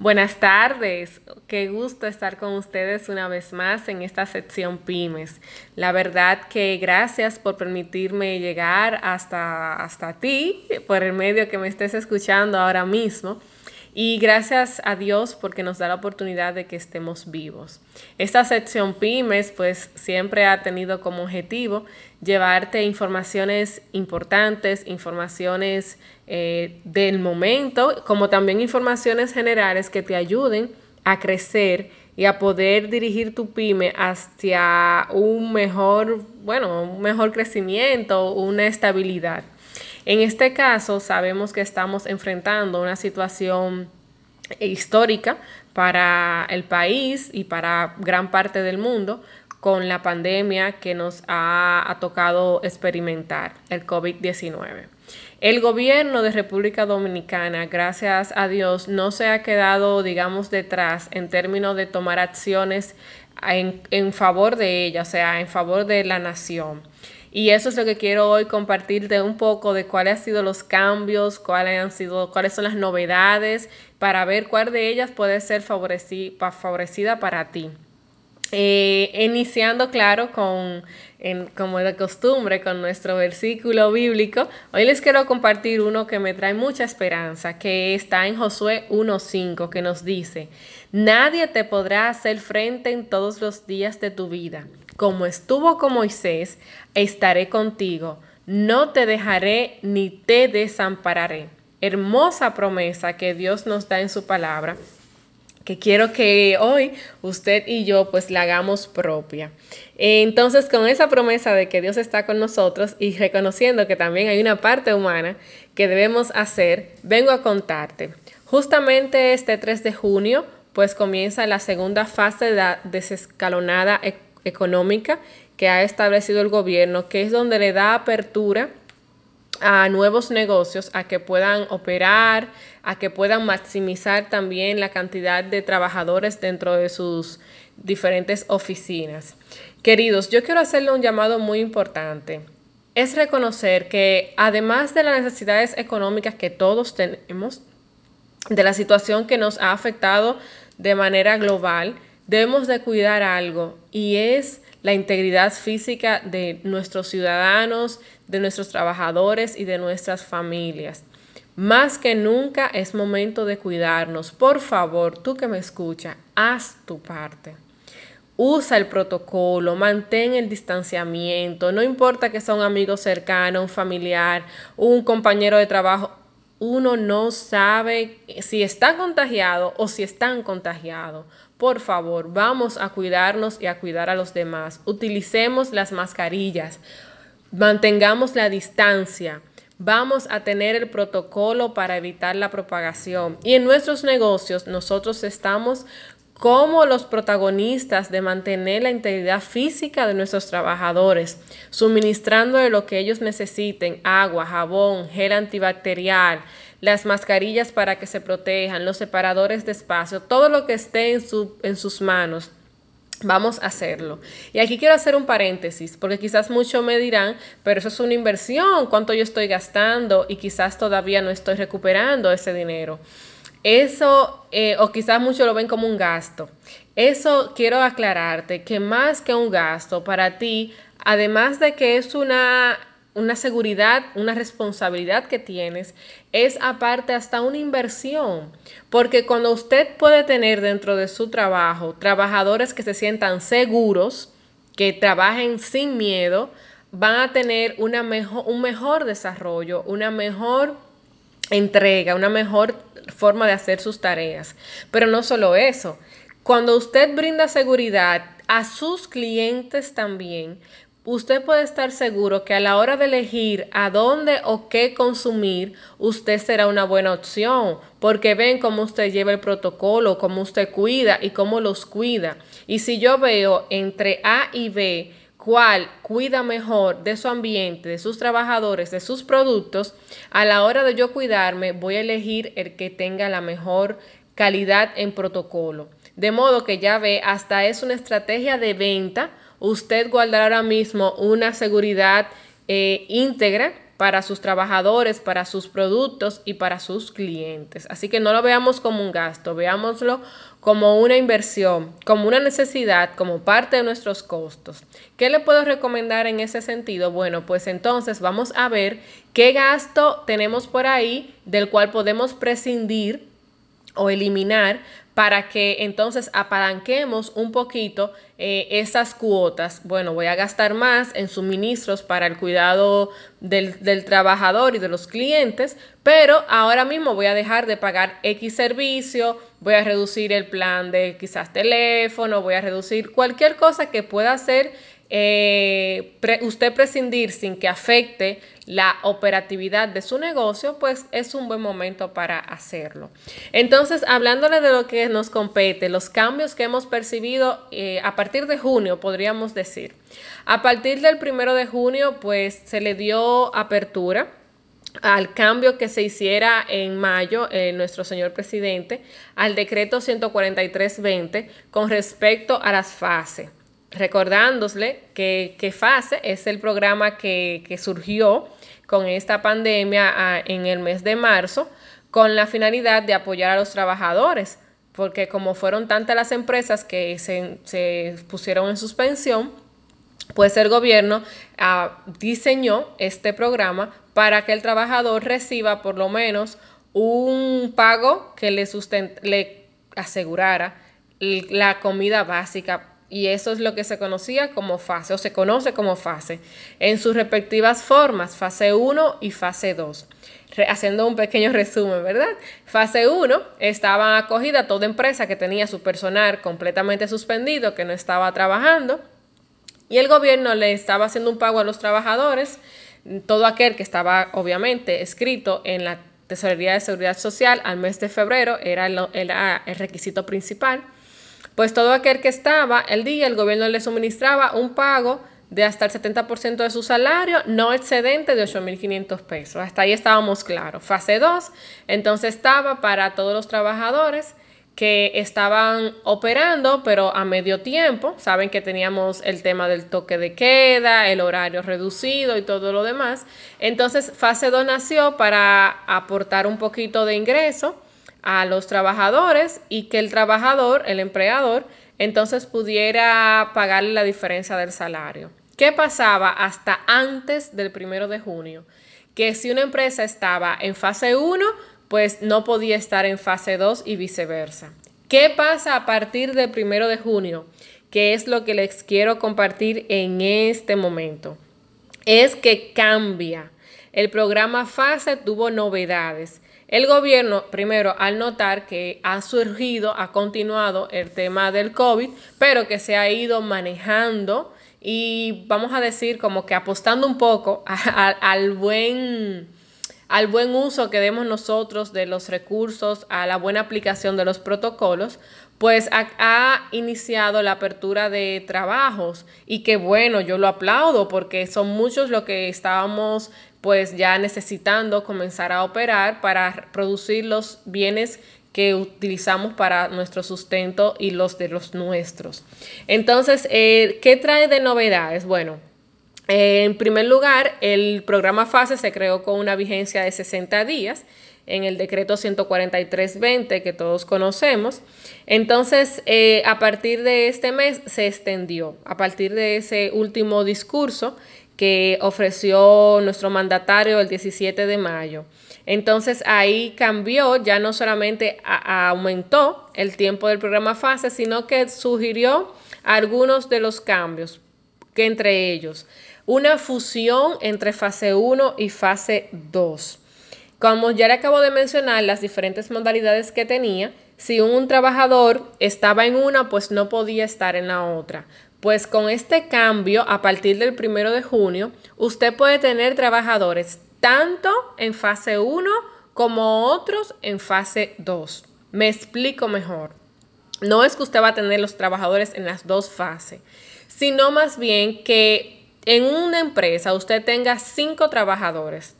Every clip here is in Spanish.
Buenas tardes, qué gusto estar con ustedes una vez más en esta sección pymes. La verdad que gracias por permitirme llegar hasta, hasta ti, por el medio que me estés escuchando ahora mismo. Y gracias a Dios porque nos da la oportunidad de que estemos vivos. Esta sección pymes pues siempre ha tenido como objetivo llevarte informaciones importantes, informaciones eh, del momento, como también informaciones generales que te ayuden a crecer y a poder dirigir tu pyme hacia un mejor, bueno, un mejor crecimiento, una estabilidad. En este caso, sabemos que estamos enfrentando una situación histórica para el país y para gran parte del mundo con la pandemia que nos ha, tocado experimentar, el COVID-19. El gobierno de República Dominicana, gracias a Dios, no se ha quedado, digamos, detrás en términos de tomar acciones en, favor de ella, o sea, en favor de la nación. Y eso es lo que quiero hoy compartirte un poco de cuáles han sido los cambios, cuáles han sido, cuáles son las novedades, para ver cuál de ellas puede ser favorecida para ti. Eh, iniciando, claro, con, como de costumbre, con nuestro versículo bíblico, hoy les quiero compartir uno que me trae mucha esperanza, que está en Josué 1.5, que nos dice, nadie te podrá hacer frente en todos los días de tu vida. Como estuvo con Moisés, estaré contigo, no te dejaré ni te desampararé. Hermosa promesa que Dios nos da en su palabra que quiero que hoy usted y yo pues la hagamos propia. Entonces, con esa promesa de que Dios está con nosotros y reconociendo que también hay una parte humana que debemos hacer, vengo a contarte. Justamente este 3 de junio pues comienza la segunda fase de la desescalonada económica que ha establecido el gobierno, que es donde le da apertura a nuevos negocios, a que puedan operar, a que puedan maximizar también la cantidad de trabajadores dentro de sus diferentes oficinas. Queridos, yo quiero hacerle un llamado muy importante. Es reconocer que además de las necesidades económicas que todos tenemos, de la situación que nos ha afectado de manera global, debemos de cuidar algo y es la integridad física de nuestros ciudadanos, de nuestros trabajadores y de nuestras familias. Más que nunca es momento de cuidarnos. Por favor, tú que me escuchas, haz tu parte. Usa el protocolo, mantén el distanciamiento, no importa que sea un amigo cercano, un familiar, un compañero de trabajo, uno no sabe si está contagiado o si están contagiados. Por favor, vamos a cuidarnos y a cuidar a los demás. Utilicemos las mascarillas, mantengamos la distancia. Vamos a tener el protocolo para evitar la propagación. Y en nuestros negocios nosotros estamos como los protagonistas de mantener la integridad física de nuestros trabajadores, suministrando lo que ellos necesiten, agua, jabón, gel antibacterial, las mascarillas para que se protejan, los separadores de espacio, todo lo que esté en, su, en sus manos. Vamos a hacerlo. Y aquí quiero hacer un paréntesis, porque quizás muchos me dirán, pero eso es una inversión, cuánto yo estoy gastando y quizás todavía no estoy recuperando ese dinero. Eso, eh, o quizás muchos lo ven como un gasto. Eso quiero aclararte que más que un gasto para ti, además de que es una, una seguridad, una responsabilidad que tienes, es aparte hasta una inversión. Porque cuando usted puede tener dentro de su trabajo trabajadores que se sientan seguros, que trabajen sin miedo, van a tener una un mejor desarrollo, una mejor entrega, una mejor forma de hacer sus tareas. Pero no solo eso, cuando usted brinda seguridad a sus clientes también, usted puede estar seguro que a la hora de elegir a dónde o qué consumir, usted será una buena opción, porque ven cómo usted lleva el protocolo, cómo usted cuida y cómo los cuida. Y si yo veo entre A y B, cuál cuida mejor de su ambiente, de sus trabajadores, de sus productos, a la hora de yo cuidarme, voy a elegir el que tenga la mejor calidad en protocolo. De modo que ya ve, hasta es una estrategia de venta. Usted guardará ahora mismo una seguridad eh, íntegra para sus trabajadores, para sus productos y para sus clientes. Así que no lo veamos como un gasto, veámoslo como una inversión, como una necesidad, como parte de nuestros costos. ¿Qué le puedo recomendar en ese sentido? Bueno, pues entonces vamos a ver qué gasto tenemos por ahí del cual podemos prescindir o eliminar para que entonces apalanquemos un poquito eh, esas cuotas. Bueno, voy a gastar más en suministros para el cuidado del, del, trabajador y de los clientes, pero ahora mismo voy a dejar de pagar X servicio, voy a reducir el plan de quizás teléfono, voy a reducir cualquier cosa que pueda hacer eh, usted prescindir sin que afecte la operatividad de su negocio, pues es un buen momento para hacerlo. Entonces, hablándole de lo que nos compete, los cambios que hemos percibido eh, a partir de junio, podríamos decir. A partir del primero de junio, pues se le dio apertura al cambio que se hiciera en mayo eh, nuestro señor presidente al decreto 143-20 con respecto a las fases. Recordándole que, que, FASE es el programa que, que surgió con esta pandemia ah, en el mes de marzo con la finalidad de apoyar a los trabajadores, porque como fueron tantas las empresas que se, se pusieron en suspensión, pues el gobierno ah, diseñó este programa para que el trabajador reciba por lo menos un pago que le, le asegurara la comida básica y eso es lo que se conocía como fase o se conoce como fase en sus respectivas formas, fase 1 y fase 2. haciendo un pequeño resumen, ¿verdad? Fase 1 estaba acogida toda empresa que tenía su personal completamente suspendido, que no estaba trabajando, y el gobierno le estaba haciendo un pago a los trabajadores, todo aquel que estaba obviamente escrito en la Tesorería de Seguridad Social al mes de febrero era el requisito principal pues todo aquel que estaba el día, el gobierno le suministraba un pago de hasta el 70% de su salario, no excedente de 8.500 pesos. Hasta ahí estábamos claros. Fase 2, entonces estaba para todos los trabajadores que estaban operando, pero a medio tiempo. Saben que teníamos el tema del toque de queda, el horario reducido y todo lo demás. Entonces, fase 2 nació para aportar un poquito de ingreso a los trabajadores y que el trabajador, el empleador, entonces pudiera pagarle la diferencia del salario. ¿Qué pasaba hasta antes del primero de junio? Que si una empresa estaba en fase 1, pues no podía estar en fase 2 y viceversa. ¿Qué pasa a partir del primero de junio? Que es lo que les quiero compartir en este momento. Es que cambia. El programa FASE tuvo novedades. El gobierno, primero, al notar que ha surgido, ha continuado el tema del COVID, pero que se ha ido manejando y vamos a decir como que apostando un poco al buen al buen uso que demos nosotros de los recursos, a la buena aplicación de los protocolos, pues ha, iniciado la apertura de trabajos y que bueno, yo lo aplaudo porque son muchos los que estábamos pues ya necesitando comenzar a operar para producir los bienes que utilizamos para nuestro sustento y los de los nuestros. Entonces, eh, ¿qué trae de novedades? Bueno, en primer lugar, el programa FASE se creó con una vigencia de 60 días en el decreto 143-20 que todos conocemos. Entonces, eh, a partir de este mes se extendió, a partir de ese último discurso que ofreció nuestro mandatario el 17 de mayo. Entonces ahí cambió, ya no solamente aumentó el tiempo del programa fase, sino que sugirió algunos de los cambios, que entre ellos una fusión entre fase 1 y fase 2. Como ya le acabo de mencionar, las diferentes modalidades que tenía, si un trabajador estaba en una, pues no podía estar en la otra. Pues con este cambio, a partir del primero de junio, usted puede tener trabajadores tanto en fase 1 como otros en fase 2. Me explico mejor. No es que usted va a tener los trabajadores en las dos fases, sino más bien que en una empresa usted tenga cinco trabajadores.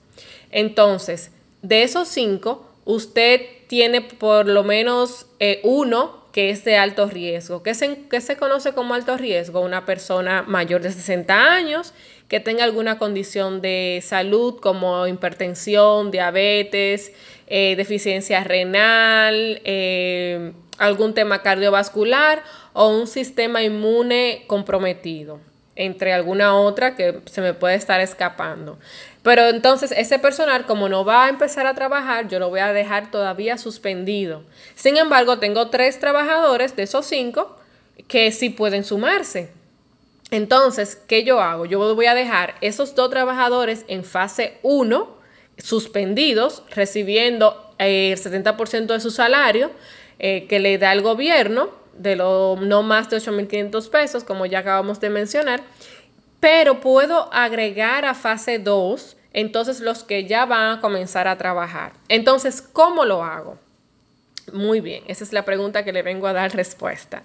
Entonces, de esos cinco, usted tiene por lo menos eh, uno que es de alto riesgo. ¿Qué se, se conoce como alto riesgo? Una persona mayor de 60 años que tenga alguna condición de salud como hipertensión, diabetes, eh, deficiencia renal, eh, algún tema cardiovascular o un sistema inmune comprometido, entre alguna otra que se me puede estar escapando. Pero entonces ese personal, como no va a empezar a trabajar, yo lo voy a dejar todavía suspendido. Sin embargo, tengo tres trabajadores de esos cinco que sí pueden sumarse. Entonces, ¿qué yo hago? Yo voy a dejar esos dos trabajadores en fase 1 suspendidos, recibiendo eh, el 70% de su salario eh, que le da el gobierno, de lo no más de 8.500 pesos, como ya acabamos de mencionar, pero puedo agregar a fase 2 entonces los que ya van a comenzar a trabajar. Entonces, ¿cómo lo hago? Muy bien, esa es la pregunta que le vengo a dar respuesta.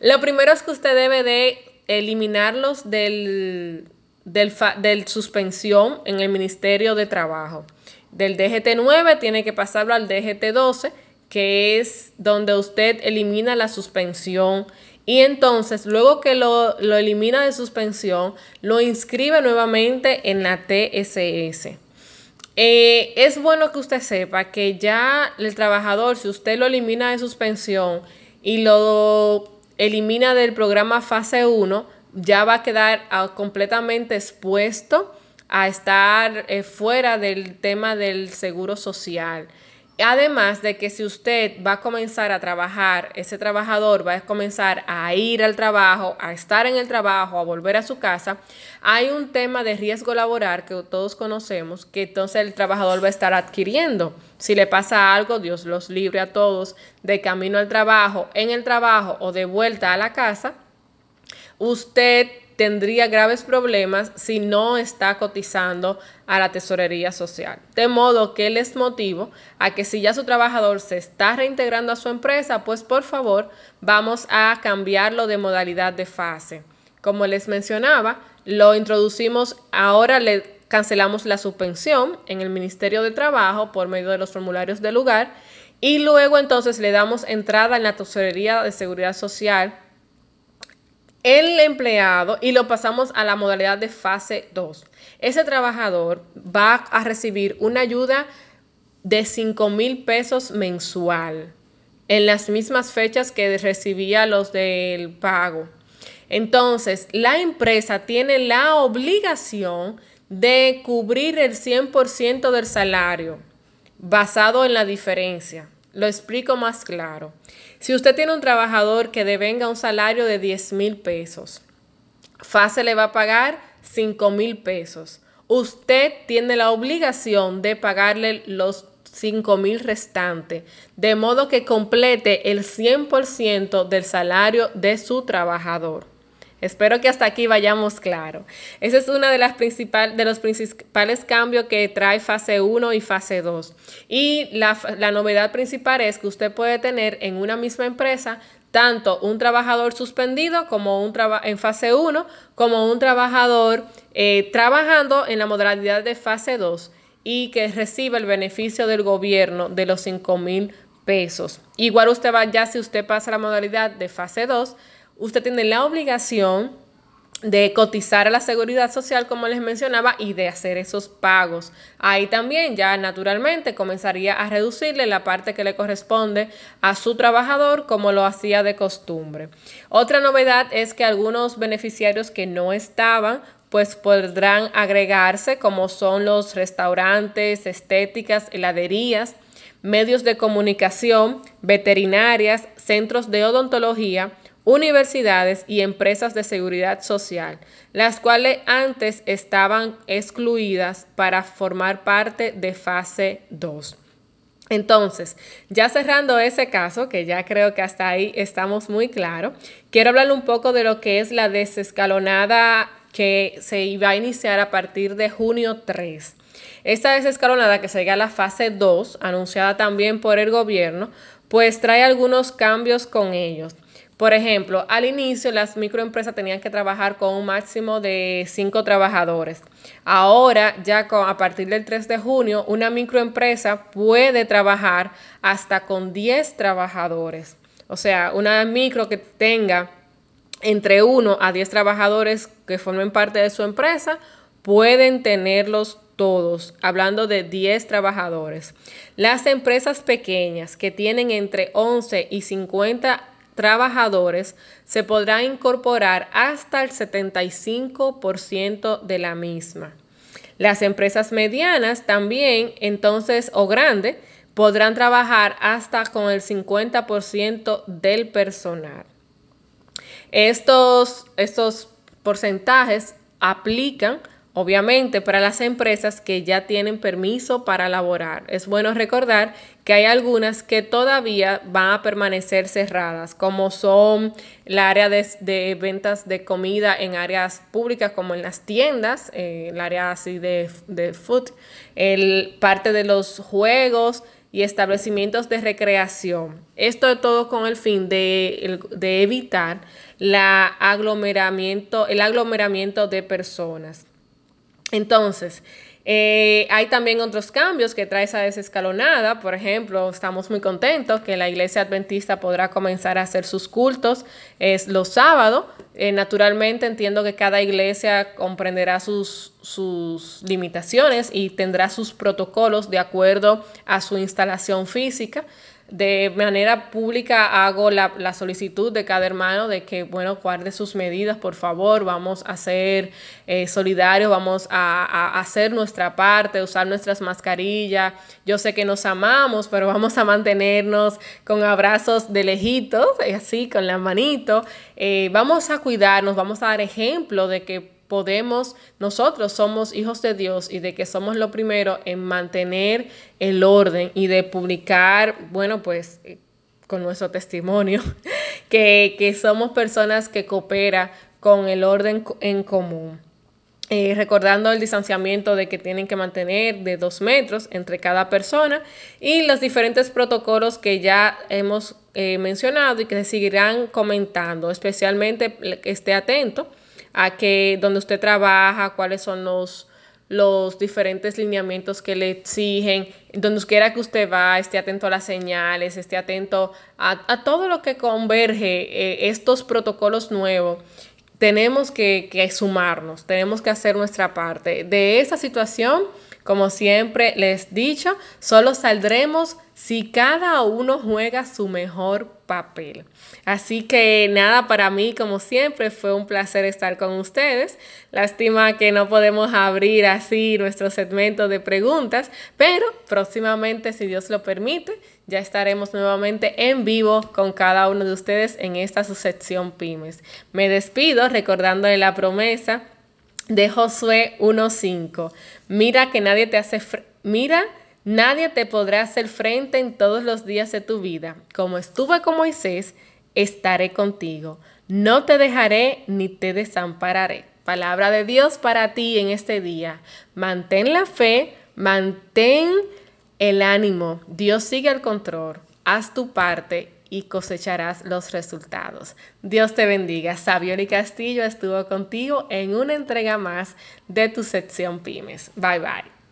Lo primero es que usted debe de eliminarlos del, del, del suspensión en el Ministerio de Trabajo. Del DGT9 tiene que pasarlo al DGT12, que es donde usted elimina la suspensión y entonces, luego que lo, elimina de suspensión, lo inscribe nuevamente en la TSS. Eh, es bueno que usted sepa que ya el trabajador, si usted lo elimina de suspensión y lo elimina del programa fase 1, ya va a quedar ah, completamente expuesto a estar eh, fuera del tema del seguro social. Además de que si usted va a comenzar a trabajar, ese trabajador va a comenzar a ir al trabajo, a estar en el trabajo, a volver a su casa, hay un tema de riesgo laboral que todos conocemos, que entonces el trabajador va a estar adquiriendo. Si le pasa algo, Dios los libre a todos de camino al trabajo, en el trabajo o de vuelta a la casa, usted tendría graves problemas si no está cotizando a la tesorería social. De modo que les motivo a que si ya su trabajador se está reintegrando a su empresa, pues por favor vamos a cambiarlo de modalidad de fase. Como les mencionaba, lo introducimos, ahora le cancelamos la suspensión en el Ministerio de Trabajo por medio de los formularios del lugar y luego entonces le damos entrada en la tesorería de seguridad social el empleado y lo pasamos a la modalidad de fase 2. Ese trabajador va a recibir una ayuda de 5 mil pesos mensual en las mismas fechas que recibía los del pago. Entonces, la empresa tiene la obligación de cubrir el 100% del salario basado en la diferencia. Lo explico más claro. Si usted tiene un trabajador que devenga un salario de 10 mil pesos, FASE le va a pagar 5 mil pesos. Usted tiene la obligación de pagarle los 5 mil restantes, de modo que complete el 100% del salario de su trabajador. Espero que hasta aquí vayamos claro. Ese es uno de, las de los principales cambios que trae fase 1 y fase 2. Y la, novedad principal es que usted puede tener en una misma empresa tanto un trabajador suspendido como un en fase 1 como un trabajador eh, trabajando en la modalidad de fase 2 y que reciba el beneficio del gobierno de los 5 mil pesos. Igual usted va ya si usted pasa la modalidad de fase 2 usted tiene la obligación de cotizar a la seguridad social, como les mencionaba, y de hacer esos pagos. Ahí también ya naturalmente comenzaría a reducirle la parte que le corresponde a su trabajador como lo hacía de costumbre. Otra novedad es que algunos beneficiarios que no estaban pues podrán agregarse como son los restaurantes, estéticas, heladerías, medios de comunicación, veterinarias, centros de odontología, universidades y empresas de seguridad social, las cuales antes estaban excluidas para formar parte de fase 2. Entonces, ya cerrando ese caso, que ya creo que hasta ahí estamos muy claros, quiero hablar un poco de lo que es la desescalonada que se iba a iniciar a partir de junio 3. Esta desescalonada que sería la fase 2, anunciada también por el gobierno, pues trae algunos cambios con ellos. Por ejemplo, al inicio las microempresas tenían que trabajar con un máximo de cinco trabajadores. Ahora, ya a partir del 3 de junio, una microempresa puede trabajar hasta con 10 trabajadores. O sea, una micro que tenga entre 1 a 10 trabajadores que formen parte de su empresa, pueden tenerlos todos, hablando de 10 trabajadores. Las empresas pequeñas que tienen entre 11 y 50 trabajadores se podrán incorporar hasta el 75% de la misma. Las empresas medianas también, entonces, o grandes, podrán trabajar hasta con el 50% del personal. Estos, estos porcentajes aplican Obviamente, para las empresas que ya tienen permiso para laborar, es bueno recordar que hay algunas que todavía van a permanecer cerradas, como son el área de, ventas de comida en áreas públicas, como en las tiendas, eh, el área así de, de food, el, parte de los juegos, y establecimientos de recreación. Esto todo con el fin de, de evitar la aglomeramiento, el aglomeramiento de personas. Entonces, eh, hay también otros cambios que trae esa desescalonada. Por ejemplo, estamos muy contentos que la iglesia adventista podrá comenzar a hacer sus cultos es los sábados. Eh, naturalmente entiendo que cada iglesia comprenderá sus, sus limitaciones y tendrá sus protocolos de acuerdo a su instalación física de manera pública hago la, solicitud de cada hermano de que, bueno, guarde sus medidas, por favor, vamos a ser eh, solidarios, vamos a, hacer nuestra parte, usar nuestras mascarillas. Yo sé que nos amamos, pero vamos a mantenernos con abrazos de lejitos, así, con la manito. Eh, vamos a cuidarnos, vamos a dar ejemplo de que podemos, nosotros somos hijos de Dios y de que somos lo primero en mantener el orden y de publicar, bueno, pues eh, con nuestro testimonio, que, somos personas que cooperan con el orden en común. Eh, recordando el distanciamiento de que tienen que mantener de dos metros entre cada persona y los diferentes protocolos que ya hemos eh, mencionado y que se seguirán comentando, especialmente que esté atento a que donde usted trabaja, cuáles son los, los diferentes lineamientos que le exigen, donde quiera que usted va, esté atento a las señales, esté atento a, todo lo que converge eh, estos protocolos nuevos. Tenemos que, que sumarnos, tenemos que hacer nuestra parte. De esa situación, como siempre les he dicho, solo saldremos si cada uno juega su mejor papel. Así que nada, para mí, como siempre, fue un placer estar con ustedes. Lástima que no podemos abrir así nuestro segmento de preguntas, pero próximamente, si Dios lo permite, ya estaremos nuevamente en vivo con cada uno de ustedes en esta su sección Pymes. Me despido recordándole la promesa de Josué 1.5. Mira que nadie te hace... Mira Nadie te podrá hacer frente en todos los días de tu vida. Como estuve con Moisés, estaré contigo. No te dejaré ni te desampararé. Palabra de Dios para ti en este día. Mantén la fe, mantén el ánimo. Dios sigue el control. Haz tu parte y cosecharás los resultados. Dios te bendiga. Sabioli Castillo estuvo contigo en una entrega más de tu sección Pymes. Bye bye.